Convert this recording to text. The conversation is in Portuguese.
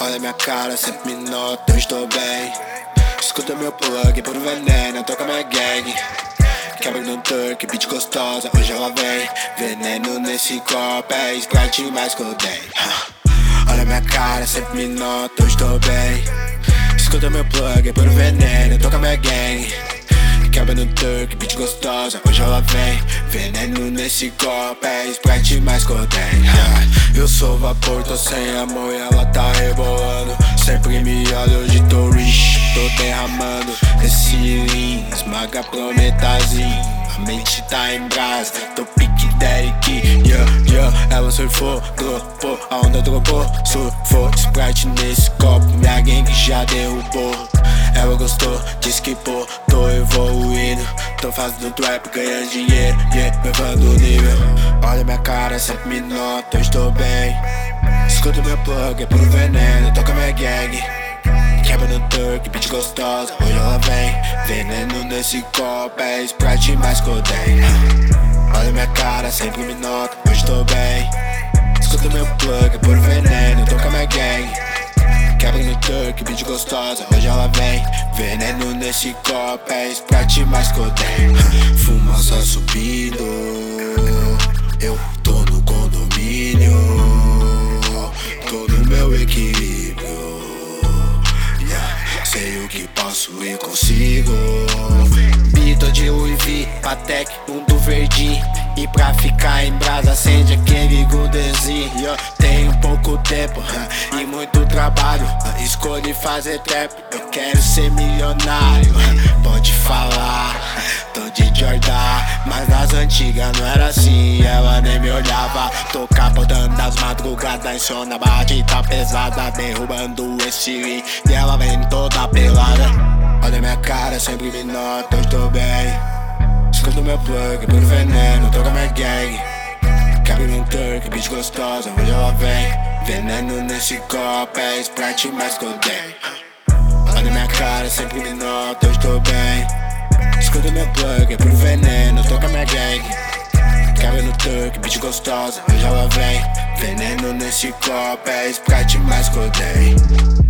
Olha minha cara, sempre me nota, eu estou bem. Escuta meu plug por veneno, toca minha gang. Quebra no turk, beat gostosa, hoje ela vem. Veneno nesse copo, é Sprite mais que. Olha minha cara, sempre me nota, eu estou bem. Escuta meu plug por veneno, toca minha gang. No turk, beat gostosa, hoje ela vem. Veneno nesse copo, é Sprite mais que eu sou vapor, tô sem amor e ela tá rebolando. Sempre me olha, hoje tô rich, tô derramando. Esse lean, esmaga prometazinho. A mente tá em brasa, tô pique Derek, yeah, yeah Ela surfou, dropou, a onda dropou Surfou, Sprite nesse copo, minha gang já derrubou ela gostou, disse que pô, tô evoluindo. Tô fazendo trap, ganhando dinheiro, yeah, levando o nível. Olha minha cara, sempre me nota, eu estou bem. Escuta meu plug, é puro veneno, toca minha gang. Quebra no turk, beat gostosa, hoje ela vem. Veneno nesse copo, é Sprite mais codeine. Olha minha cara, sempre me nota, hoje tô bem. Escuta meu plug, é puro veneno, toca minha gang Nesse copo, é Sprite mais codeine Fumaça subindo. Eu tô no condomínio. Tô no meu equilíbrio. Yeah. Sei o que posso e consigo. Bito de Louis V, Patek, mundo verdinho E pra ficar em brasa acende aquele gudezinho. Tenho pouco tempo e muito trabalho Escolhi fazer trap, eu quero ser milionário. Pode falar, tô de Jordan Mas nas antigas não era assim, ela nem me olhava Tô capotando das madrugadas, insona bate tá pesada Derrubando esse rim. E ela vem toda pelada. Olha minha cara, sempre me nota, eu estou bem. Escuta meu plug, por veneno, toca minha gang. Cabe no turk, bitch gostosa, hoje ela vem Veneno nesse copo, é Sprite mais que eu dei Olha minha cara, sempre me nota, eu estou bem. Escuta meu plug, é por veneno, toca minha gang. Cabe no turk, bitch gostosa, hoje ela vem Veneno nesse copo, é Sprite mais que eu dei